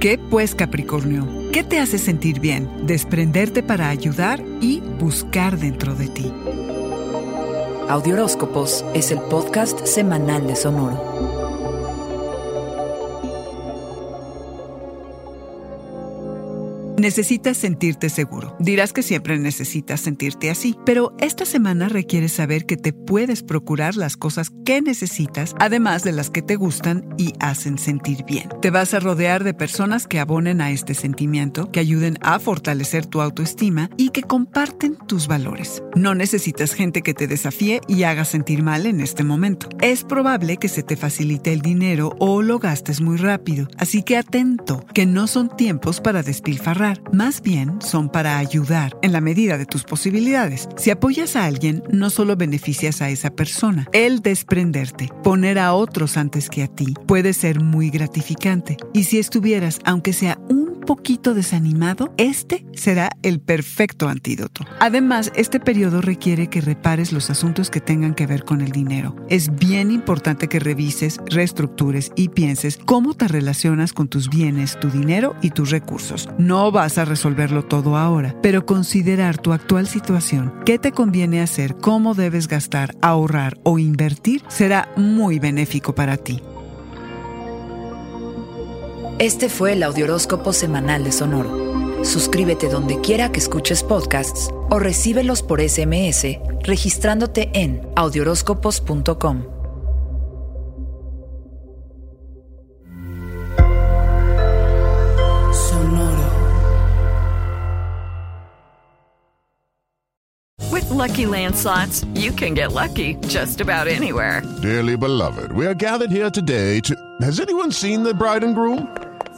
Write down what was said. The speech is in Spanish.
¿Qué pues Capricornio? ¿Qué te hace sentir bien? Desprenderte para ayudar y buscar dentro de ti. Audioróscopos es el podcast semanal de Sonoro. Necesitas sentirte seguro. Dirás que siempre necesitas sentirte así, pero esta semana requieres saber que te puedes procurar las cosas que necesitas, además de las que te gustan y hacen sentir bien. Te vas a rodear de personas que abonen a este sentimiento, que ayuden a fortalecer tu autoestima y que comparten tus valores. No necesitas gente que te desafíe y haga sentir mal en este momento. Es probable que se te facilite el dinero o lo gastes muy rápido, así que atento, que no son tiempos para despilfarrar más bien son para ayudar en la medida de tus posibilidades. Si apoyas a alguien, no solo beneficias a esa persona, el desprenderte, poner a otros antes que a ti, puede ser muy gratificante. Y si estuvieras, aunque sea un poquito desanimado, este será el perfecto antídoto. Además, este periodo requiere que repares los asuntos que tengan que ver con el dinero. Es bien importante que revises, reestructures y pienses cómo te relacionas con tus bienes, tu dinero y tus recursos. No vas a resolverlo todo ahora, pero considerar tu actual situación, qué te conviene hacer, cómo debes gastar, ahorrar o invertir será muy benéfico para ti. Este fue el Audioróscopo Semanal de Sonoro. Suscríbete donde quiera que escuches podcasts o recíbelos por SMS registrándote en audioróscopos.com. Sonoro. With Lucky Land slots, you can get lucky just about anywhere. Dearly beloved, we are gathered here today to. Has anyone seen the bride and groom?